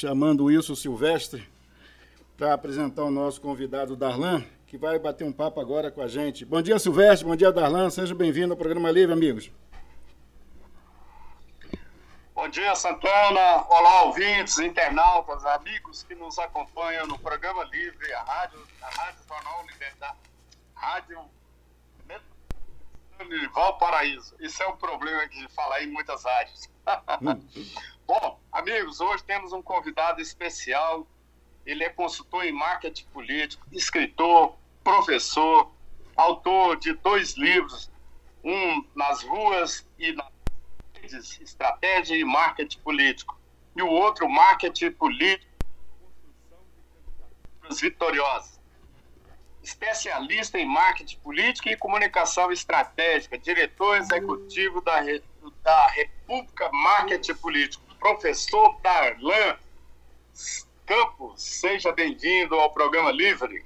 chamando o Wilson Silvestre para apresentar o nosso convidado Darlan, que vai bater um papo agora com a gente. Bom dia, Silvestre. Bom dia, Darlan. Seja bem-vindo ao programa Livre, amigos. Bom dia, Santana. Olá, ouvintes, internautas, amigos que nos acompanham no programa Livre, a Rádio, a Rádio Jornal Liberdade, Rádio Valparaíso. Isso é um problema de falar em muitas rádios. Bom, amigos, hoje temos um convidado especial. Ele é consultor em marketing político, escritor, professor, autor de dois livros, um nas ruas e nas redes, estratégia e marketing político, e o outro, marketing político, vitoriosas especialista em marketing político e comunicação estratégica, diretor executivo da, da República Marketing Político, professor Darlan Campos. Seja bem-vindo ao programa Livre.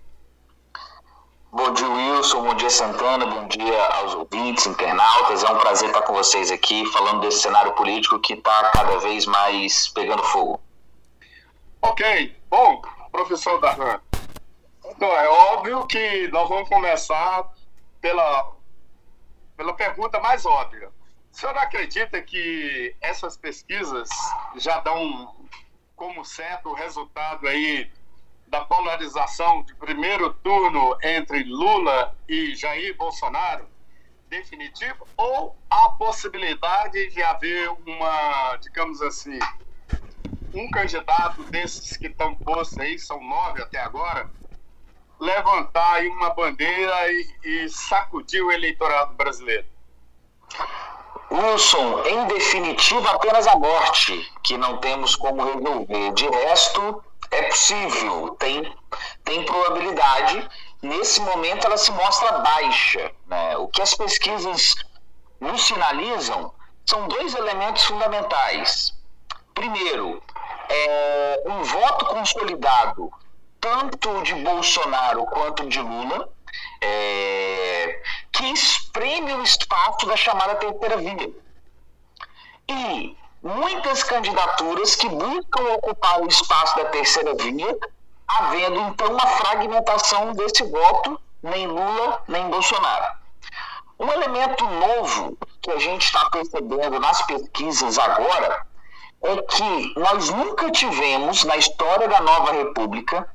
Bom dia, Wilson. Bom dia, Santana. Bom dia aos ouvintes, internautas. É um prazer estar com vocês aqui falando desse cenário político que está cada vez mais pegando fogo. Ok. Bom, professor Darlan, então, é óbvio que nós vamos começar pela, pela pergunta mais óbvia. O senhor acredita que essas pesquisas já dão como certo o resultado aí da polarização de primeiro turno entre Lula e Jair Bolsonaro definitivo ou a possibilidade de haver uma, digamos assim, um candidato desses que estão postos aí, são nove até agora, levantar aí uma bandeira e, e sacudir o eleitorado brasileiro? Wilson, em definitivo, apenas a morte, que não temos como resolver. De resto, é possível, tem, tem probabilidade. Nesse momento, ela se mostra baixa. Né? O que as pesquisas nos sinalizam são dois elementos fundamentais. Primeiro, é um voto consolidado tanto de Bolsonaro quanto de Lula, é, que espreme o espaço da chamada terceira via. E muitas candidaturas que buscam ocupar o espaço da terceira via, havendo então uma fragmentação desse voto, nem Lula, nem Bolsonaro. Um elemento novo que a gente está percebendo nas pesquisas agora é que nós nunca tivemos na história da nova república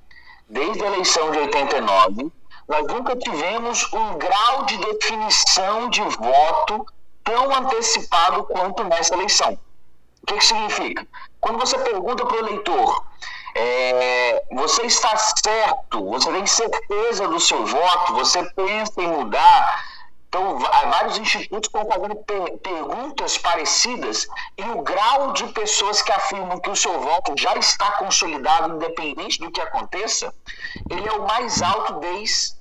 desde a eleição de 89, nós nunca tivemos um grau de definição de voto tão antecipado quanto nessa eleição. O que, que significa? Quando você pergunta para o eleitor, é, você está certo, você tem certeza do seu voto, você pensa em mudar, então, vários institutos estão fazendo per perguntas parecidas e o grau de pessoas que afirmam que o seu voto já está consolidado, independente do que aconteça, ele é o mais alto desde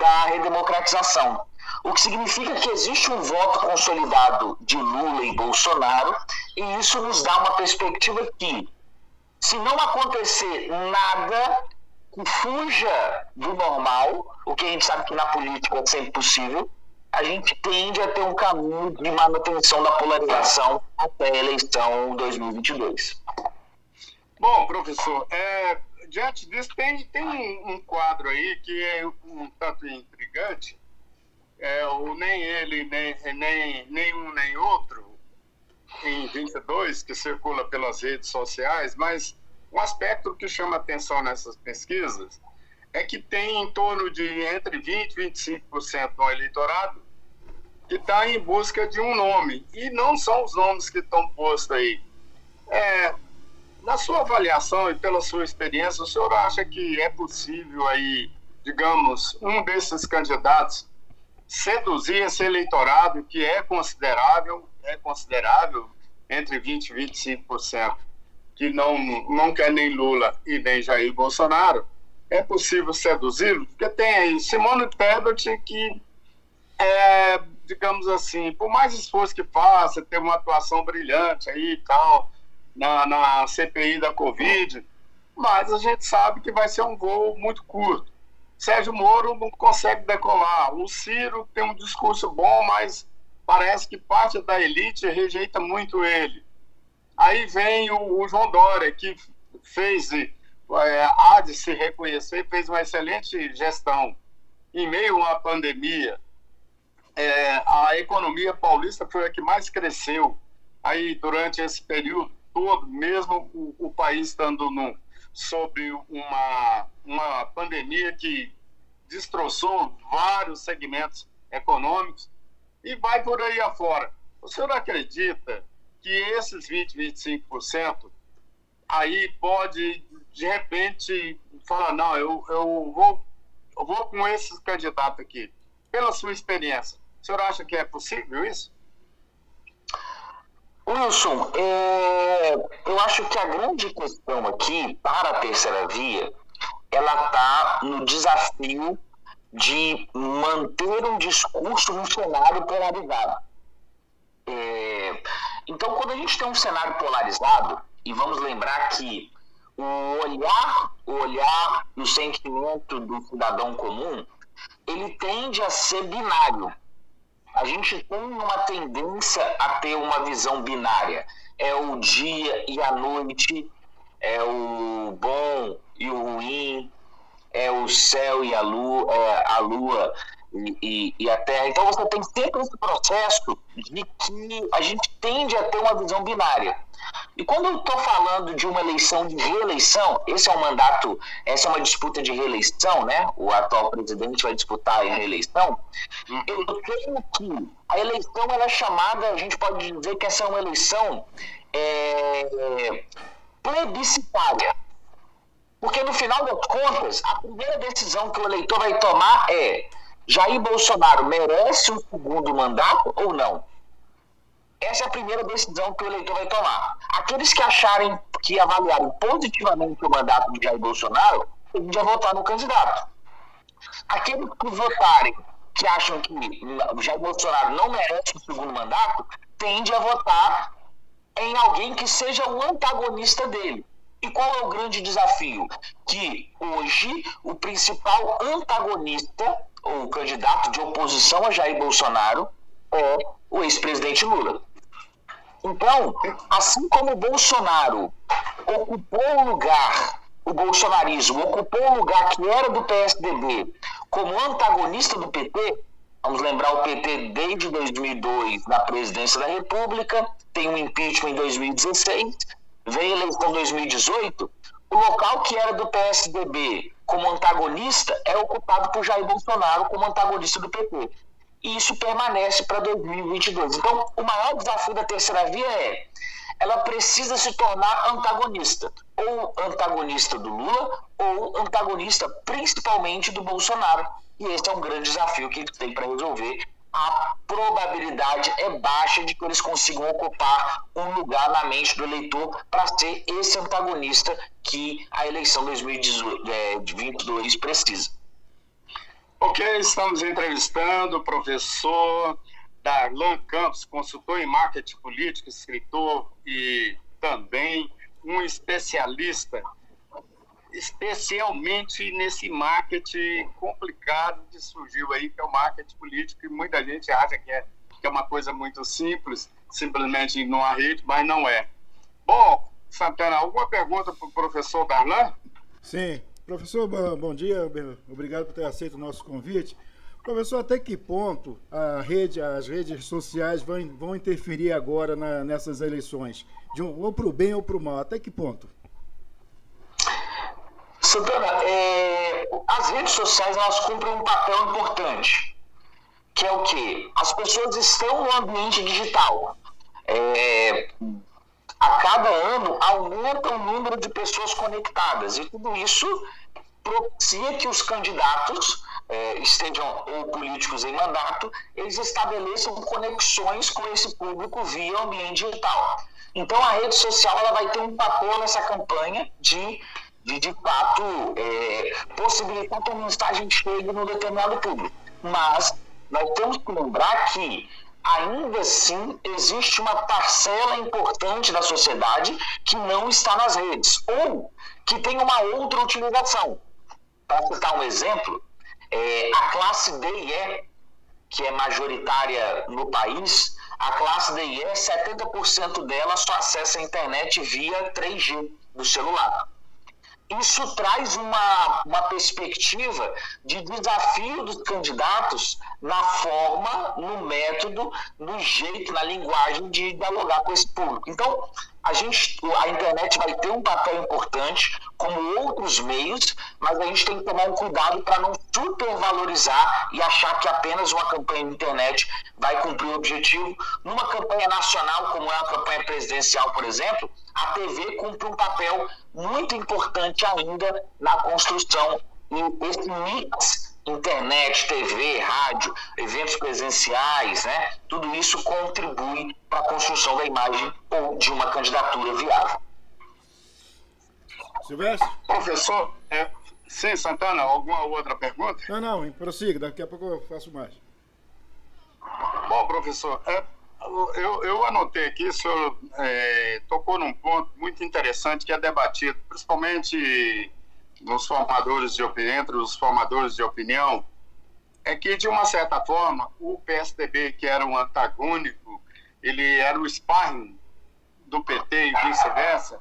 a redemocratização. O que significa que existe um voto consolidado de Lula e Bolsonaro, e isso nos dá uma perspectiva que, se não acontecer nada que fuja do normal, o que a gente sabe que na política é sempre possível, a gente tende a ter um caminho de manutenção da polarização até a eleição 2022. Bom, professor, é, diante disso, tem, tem um quadro aí que é um tanto intrigante. É, o nem ele, nem, nem, nem um nem outro, em 22, que circula pelas redes sociais, mas um aspecto que chama atenção nessas pesquisas é que tem em torno de entre 20% e 25% do eleitorado que está em busca de um nome. E não são os nomes que estão postos aí. É, na sua avaliação e pela sua experiência, o senhor acha que é possível aí, digamos, um desses candidatos seduzir esse eleitorado que é considerável, é considerável entre 20 e 25%, que não, não quer nem Lula e nem Jair Bolsonaro, é possível seduzi-lo? Porque tem aí Simone Tebet que é, digamos assim, por mais esforço que faça, ter uma atuação brilhante aí e tal, na, na CPI da Covid, mas a gente sabe que vai ser um voo muito curto. Sérgio Moro não consegue decolar. O Ciro tem um discurso bom, mas parece que parte da elite rejeita muito ele. Aí vem o, o João Dória, que fez, é, há de se reconhecer, fez uma excelente gestão em meio uma pandemia. É, a economia paulista foi a que mais cresceu aí durante esse período todo, mesmo o, o país estando no, uma, uma pandemia que destroçou vários segmentos econômicos e vai por aí afora. O senhor acredita que esses 20, 25% aí pode, de repente, falar, não, eu, eu, vou, eu vou com esse candidato aqui, pela sua experiência. O senhor acha que é possível isso? Wilson, é, eu acho que a grande questão aqui para a terceira via, ela está no desafio de manter um discurso num cenário polarizado. É, então, quando a gente tem um cenário polarizado, e vamos lembrar que o olhar, o olhar e o sentimento do cidadão comum, ele tende a ser binário. A gente tem uma tendência a ter uma visão binária. É o dia e a noite, é o bom e o ruim, é o céu e a lua, é a lua e, e, e, a terra. Então você tem sempre esse processo de que a gente tende a ter uma visão binária. E quando eu estou falando de uma eleição de reeleição, esse é um mandato, essa é uma disputa de reeleição, né? O atual presidente vai disputar a reeleição. Eu creio que a eleição ela é chamada, a gente pode dizer que essa é uma eleição é, plebiscitária. Porque no final das contas, a primeira decisão que o eleitor vai tomar é Jair Bolsonaro merece um segundo mandato ou não? Essa é a primeira decisão que o eleitor vai tomar. Aqueles que acharem que avaliarem positivamente o mandato de Jair Bolsonaro, tendem a votar no candidato. Aqueles que votarem que acham que Jair Bolsonaro não merece o segundo mandato, tendem a votar em alguém que seja o antagonista dele. E qual é o grande desafio? Que hoje o principal antagonista, ou candidato de oposição a Jair Bolsonaro, é o ex-presidente Lula. Então, assim como o Bolsonaro ocupou o lugar, o bolsonarismo ocupou o lugar que era do PSDB como antagonista do PT, vamos lembrar o PT desde 2002 na presidência da República, tem um impeachment em 2016, veio a eleição em 2018, o local que era do PSDB como antagonista é ocupado por Jair Bolsonaro como antagonista do PT e isso permanece para 2022. Então, o maior desafio da terceira via é ela precisa se tornar antagonista, ou antagonista do Lula, ou antagonista principalmente do Bolsonaro. E esse é um grande desafio que eles têm para resolver. A probabilidade é baixa de que eles consigam ocupar um lugar na mente do eleitor para ser esse antagonista que a eleição 2022 precisa. Ok, estamos entrevistando o professor Darlan Campos, consultor em marketing político, escritor e também um especialista, especialmente nesse marketing complicado que surgiu aí, que é o marketing político, e muita gente acha que é, que é uma coisa muito simples, simplesmente numa rede, mas não é. Bom, Santana, alguma pergunta para o professor Darlan? Sim. Professor, bom dia, obrigado por ter aceito o nosso convite. Professor, até que ponto a rede, as redes sociais vão, vão interferir agora na, nessas eleições? Um, ou para o bem ou para o mal? Até que ponto? Santana, é, as redes sociais elas cumprem um papel importante, que é o que? As pessoas estão no ambiente digital. É, a cada ano aumenta o número de pessoas conectadas e tudo isso propicia que os candidatos é, estejam ou políticos em mandato, eles estabeleçam conexões com esse público via ambiente digital. Então a rede social ela vai ter um papel nessa campanha de de, de fato é, possibilitar que a mensagem chegue num determinado público. Mas nós temos que lembrar que ainda assim existe uma parcela importante da sociedade que não está nas redes ou que tem uma outra utilização. Para citar um exemplo, é, a classe D e E, que é majoritária no país, a classe D e E, 70% dela só acessa a internet via 3G do celular. Isso traz uma, uma perspectiva de desafio dos candidatos na forma, no método, no jeito, na linguagem de dialogar com esse público. Então, a gente, a internet vai ter um papel importante, como outros meios, mas a gente tem que tomar um cuidado para não supervalorizar e achar que apenas uma campanha na internet vai cumprir o objetivo. Numa campanha nacional, como é a campanha presidencial, por exemplo, a TV cumpre um papel muito importante ainda na construção e esse mix internet, TV, rádio, eventos presenciais, né? Tudo isso contribui para a construção da imagem ou de uma candidatura viável. Silvestre? Professor, é, sim, Santana, alguma outra pergunta? Não, não, prossiga, daqui a pouco eu faço mais. Bom, professor, é, eu, eu, anotei aqui, o senhor é, tocou num ponto muito interessante que é debatido, principalmente nos formadores de entre os formadores de opinião, é que, de uma certa forma, o PSDB, que era um antagônico, ele era o sparring do PT e vice-versa,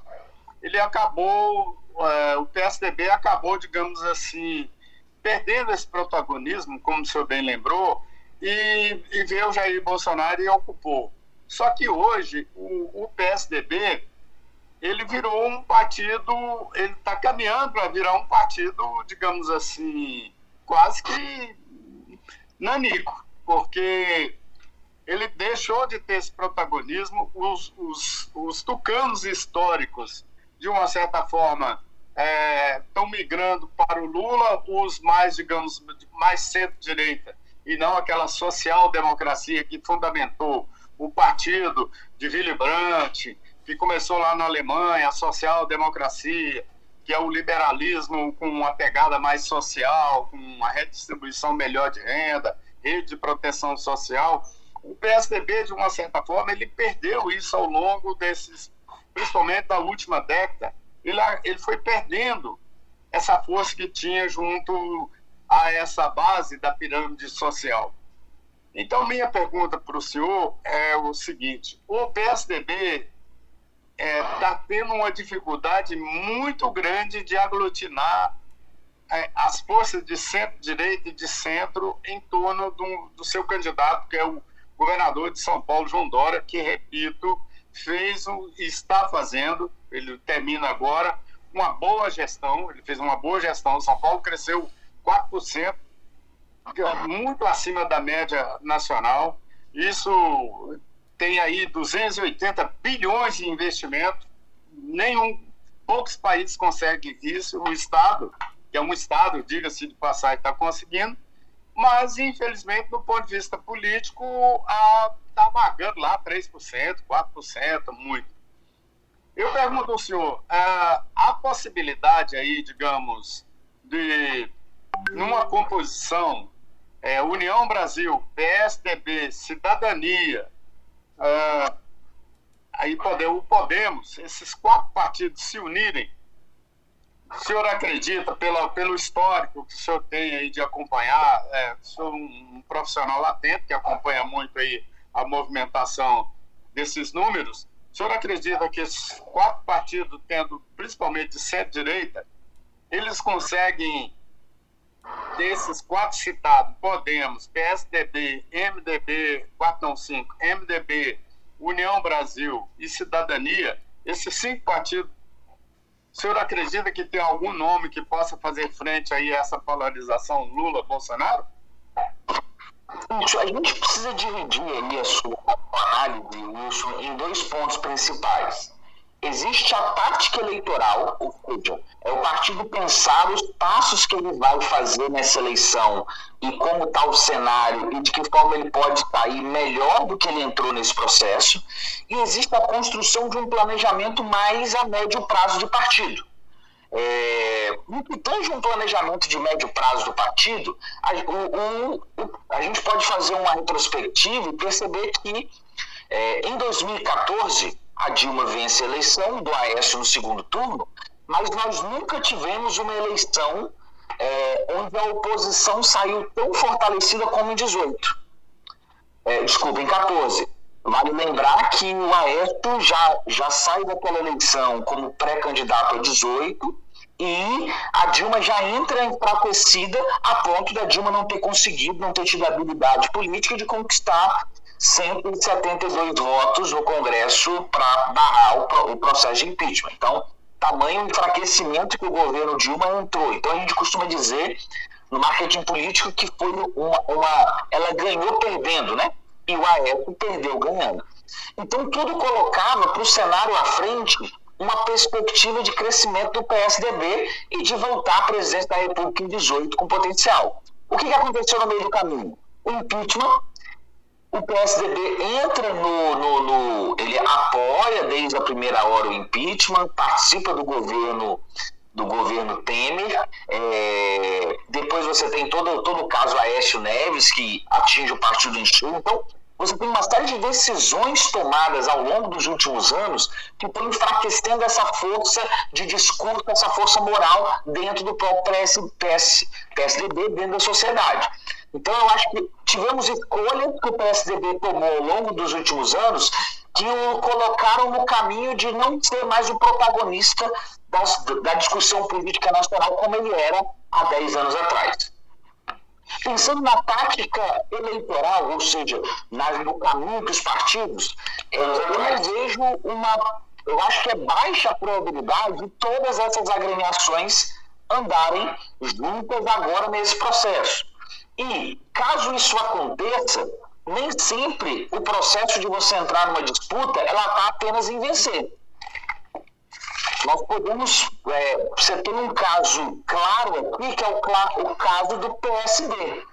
ele acabou, é, o PSDB acabou, digamos assim, perdendo esse protagonismo, como o senhor bem lembrou, e, e veio o Jair Bolsonaro e ocupou. Só que hoje o, o PSDB ele virou um partido, ele está caminhando para virar um partido, digamos assim, quase que nanico, porque ele deixou de ter esse protagonismo, os, os, os tucanos históricos, de uma certa forma, estão é, migrando para o Lula, os mais, digamos, mais centro-direita, e não aquela social-democracia que fundamentou o partido de Willy Brandt, que começou lá na Alemanha, a social-democracia, que é o liberalismo com uma pegada mais social, com uma redistribuição melhor de renda, rede de proteção social. O PSDB, de uma certa forma, ele perdeu isso ao longo desses, principalmente da última década. Ele, ele foi perdendo essa força que tinha junto a essa base da pirâmide social. Então, minha pergunta para o senhor é o seguinte: o PSDB está é, tá tendo uma dificuldade muito grande de aglutinar é, as forças de centro-direita e de centro em torno do, do, seu candidato, que é o governador de São Paulo, João Dória, que, repito, fez e está fazendo, ele termina agora, uma boa gestão, ele fez uma boa gestão. São Paulo cresceu 4%, é muito acima da média nacional. Isso tem aí 280 bilhões de investimento, nenhum, poucos países conseguem isso, o Estado, que é um Estado, diga-se de passagem, está conseguindo, mas infelizmente, do ponto de vista político, está vagando lá 3%, 4%, muito. Eu pergunto ao senhor, a, a possibilidade aí, digamos, de numa composição é, União Brasil, PSDB, Cidadania, ah, aí o Podemos, esses quatro partidos se unirem, o senhor acredita, pela, pelo histórico que o senhor tem aí de acompanhar, é, sou um, um profissional atento que acompanha muito aí a movimentação desses números, o senhor acredita que esses quatro partidos, tendo principalmente de centro-direita, eles conseguem, desses quatro citados, Podemos, PSDB, MDB, 495, MDB, União Brasil e Cidadania, esses cinco partidos, o senhor acredita que tem algum nome que possa fazer frente aí a essa polarização Lula-Bolsonaro? A gente precisa dividir aí a sua análise, Wilson, em dois pontos principais existe a tática eleitoral, ou seja, é o partido pensar os passos que ele vai fazer nessa eleição e como está o cenário e de que forma ele pode sair melhor do que ele entrou nesse processo. E existe a construção de um planejamento mais a médio prazo de partido. É, no que tange um planejamento de médio prazo do partido, a, o, o, a gente pode fazer uma retrospectiva e perceber que é, em 2014 a Dilma vence a eleição do Aécio no segundo turno, mas nós nunca tivemos uma eleição é, onde a oposição saiu tão fortalecida como em 18. É, desculpa, em 14. Vale lembrar que o Aécio já, já sai daquela eleição como pré-candidato a 18 e a Dilma já entra enfraquecida a ponto da Dilma não ter conseguido, não ter tido a habilidade política de conquistar 172 votos no Congresso para barrar o, processo de impeachment. Então, tamanho enfraquecimento que o governo Dilma entrou. Então, a gente costuma dizer no marketing político que foi uma, uma ela ganhou perdendo, né? E o Aécio perdeu ganhando. Então, tudo colocava para o cenário à frente uma perspectiva de crescimento do PSDB e de voltar à presidência da República em 18 com potencial. O que, que aconteceu no meio do caminho? O impeachment, o PSDB entra no, no, no, Ele apoia desde a primeira hora o impeachment, participa do governo do governo Temer. É, depois você tem todo, todo o caso Aécio Neves, que atinge o partido em. Então, você tem uma série de decisões tomadas ao longo dos últimos anos que estão enfraquecendo essa força de discurso, essa força moral dentro do próprio PS, PS, PSDB, dentro da sociedade. Então, eu acho que tivemos escolhas que o PSDB tomou ao longo dos últimos anos que o colocaram no caminho de não ser mais o protagonista das, da discussão política nacional como ele era há 10 anos atrás. Pensando na tática eleitoral, ou seja, no caminho que os partidos, é, eu não vejo uma. Eu acho que é baixa a probabilidade de todas essas agremiações andarem juntas agora nesse processo. E, caso isso aconteça, nem sempre o processo de você entrar numa disputa ela está apenas em vencer. Nós podemos, é, você tem um caso claro aqui, que é o, o caso do PSD.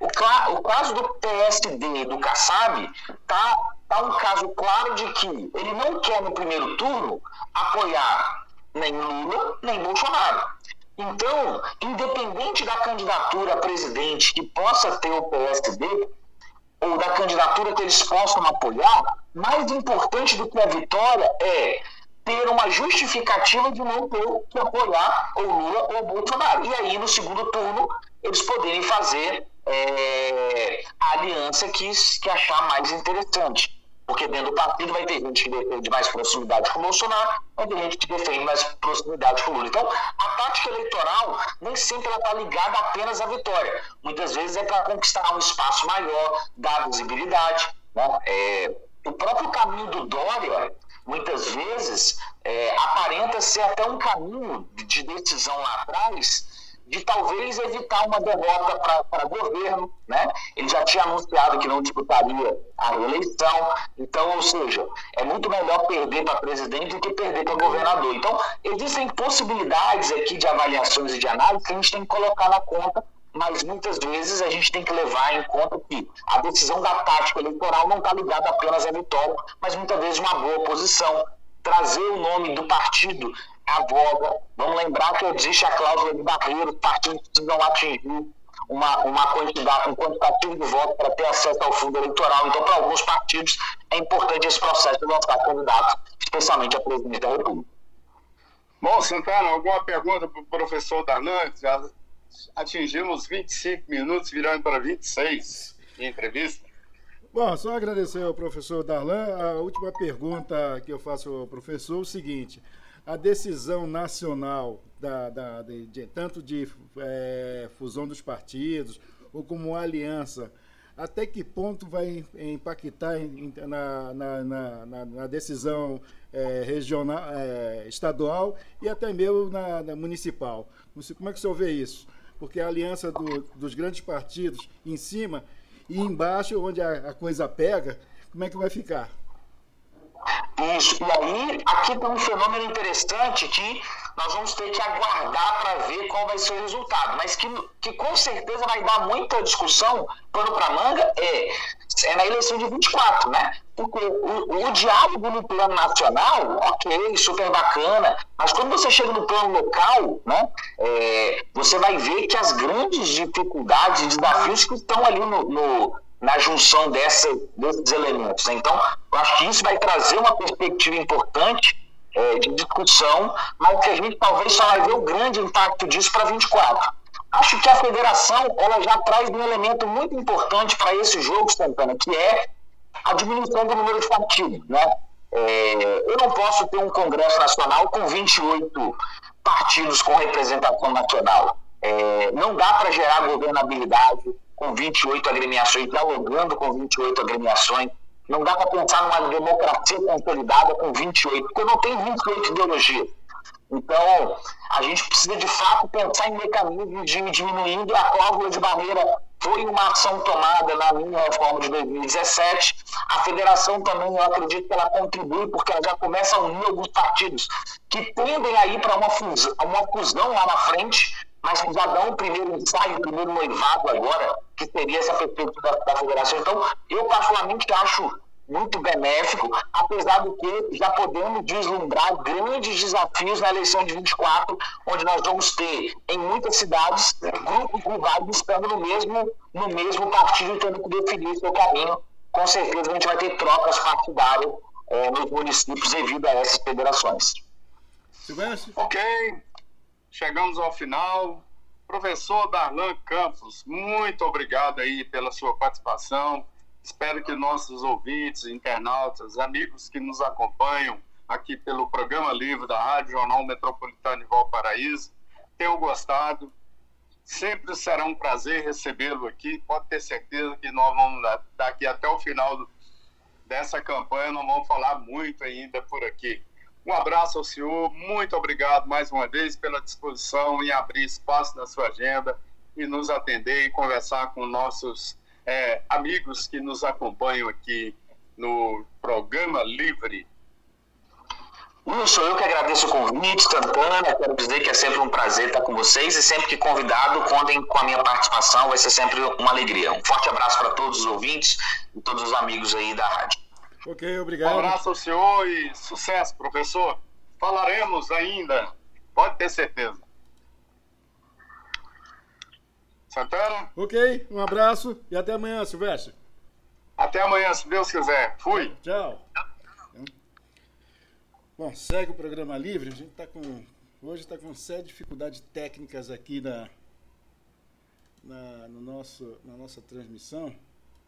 O, o, caso do PSD do Kassab está tá um caso claro de que ele não quer no primeiro turno apoiar nem Lula nem Bolsonaro. Então, independente da candidatura a presidente que possa ter o PSD, ou da candidatura que eles possam apoiar, mais importante do que a vitória é ter uma justificativa de não ter que apoiar o Lula ou Bolsonaro. E aí, no segundo turno, eles poderem fazer é, a aliança que, que achar mais interessante. Porque dentro do partido vai ter gente que defende mais proximidade com o Bolsonaro, vai ter gente que defende mais proximidade com o Lula. Então, a tática eleitoral nem sempre está ligada apenas à vitória. Muitas vezes é para conquistar um espaço maior, dar visibilidade. Né? É, o próprio caminho do Dória, muitas vezes, é, aparenta ser até um caminho de decisão lá atrás de talvez evitar uma derrota para governo, né? Ele já tinha anunciado que não disputaria a reeleição, então, ou seja, é muito melhor perder para presidente do que perder para governador. Então, existem possibilidades aqui de avaliações e de análise que a gente tem que colocar na conta, mas muitas vezes a gente tem que levar em conta que a decisão da tática eleitoral não está ligada apenas à vitória, mas muitas vezes uma boa posição, trazer o nome do partido a voga. Vamos lembrar que existe a cláusula de barreiro, partidos precisam atingir uma, uma quantidade, um quantitativo de votos para ter acesso ao fundo eleitoral. Então, para alguns partidos, é importante esse processo de lançar candidatos, especialmente a presidente da República. Bom, Santana, alguma pergunta para o professor Darlan? Atingimos 25 minutos, virando para 26 de entrevista. Bom, só agradecer ao professor Darlan. A última pergunta que eu faço ao professor é o seguinte: a decisão nacional, da, da de, de, tanto de é, fusão dos partidos ou como aliança, até que ponto vai impactar em, na, na, na, na, decisão é, regional, é, estadual e até mesmo na, municipal? Como é que o senhor vê isso? Porque a aliança do, dos grandes partidos em cima e embaixo, onde a, a coisa pega, como é que vai ficar? Isso. E aí, aqui tem um fenômeno interessante que nós vamos ter que aguardar para ver qual vai ser o resultado, mas que, que com certeza vai dar muita discussão, pano para manga, é, é na eleição de 24, né? Porque o, o diálogo no plano nacional, ok, super bacana, mas quando você chega no plano local, né, é, você vai ver que as grandes dificuldades, desafios que estão ali no, no na junção dessa, desses elementos. Então, eu acho que isso vai trazer uma perspectiva importante é, de discussão, mas que a gente talvez só vai ver o grande impacto disso para 24. Acho que a federação ela já traz um elemento muito importante para esse jogo, Santana, que é a diminuição do número de partidos. Né? É, eu não posso ter um Congresso Nacional com 28 partidos partidos com representação nacional. É, não dá para gerar governabilidade com 28 agremiações, dialogando com 28 agremiações. Não dá para pensar numa democracia consolidada com 28, porque não tem 28 ideologias. Então, a gente precisa de fato pensar em mecanismos de diminuindo a cláusula de barreira. Foi uma ação tomada na minha reforma de 2017. A federação também, eu acredito que ela contribui, porque ela já começa a unir alguns partidos que tendem a ir para uma fusão, uma fusão lá na frente, mas que já dão o primeiro ensaio, o primeiro noivado agora, que seria essa perspectiva da, da federação. Então, eu particularmente acho muito benéfico, apesar do que já podemos vislumbrar grandes desafios na eleição de 24, onde nós vamos ter, em muitas cidades, grupos rivais estando no mesmo, no mesmo partido, tendo que definir seu caminho. Com certeza a gente vai ter trocas partidárias é, nos municípios devido a essas federações. Silvestre? Ok, chegamos ao final. Professor Darlan Campos, muito obrigado aí pela sua participação Espero que nossos ouvintes, internautas, amigos que nos acompanham aqui pelo programa livre da Rádio Jornal Metropolitano de Valparaíso tenham gostado. Sempre será um prazer recebê-lo aqui. Pode ter certeza que nós vamos, daqui até o final dessa campanha, nós vamos falar muito ainda por aqui. Um abraço ao senhor, muito obrigado mais uma vez pela disposição em abrir espaço na sua agenda e nos atender e conversar com nossos é, amigos que nos acompanham aqui no programa Livre. Sou eu que agradeço o convite, Santana. Quero dizer que é sempre um prazer estar com vocês e sempre que convidado, contem com a minha participação, vai ser sempre uma alegria. Um forte abraço para todos os ouvintes e todos os amigos aí da rádio. Ok, obrigado. Um abraço ao senhor e sucesso, professor. Falaremos ainda, pode ter certeza. Santana? Ok, um abraço e até amanhã, Silvestre. Até amanhã, se Deus quiser. Fui. Tchau. Bom, segue o programa livre. A gente está com. Hoje está com sérias dificuldades técnicas aqui na, na, no nosso, na nossa transmissão.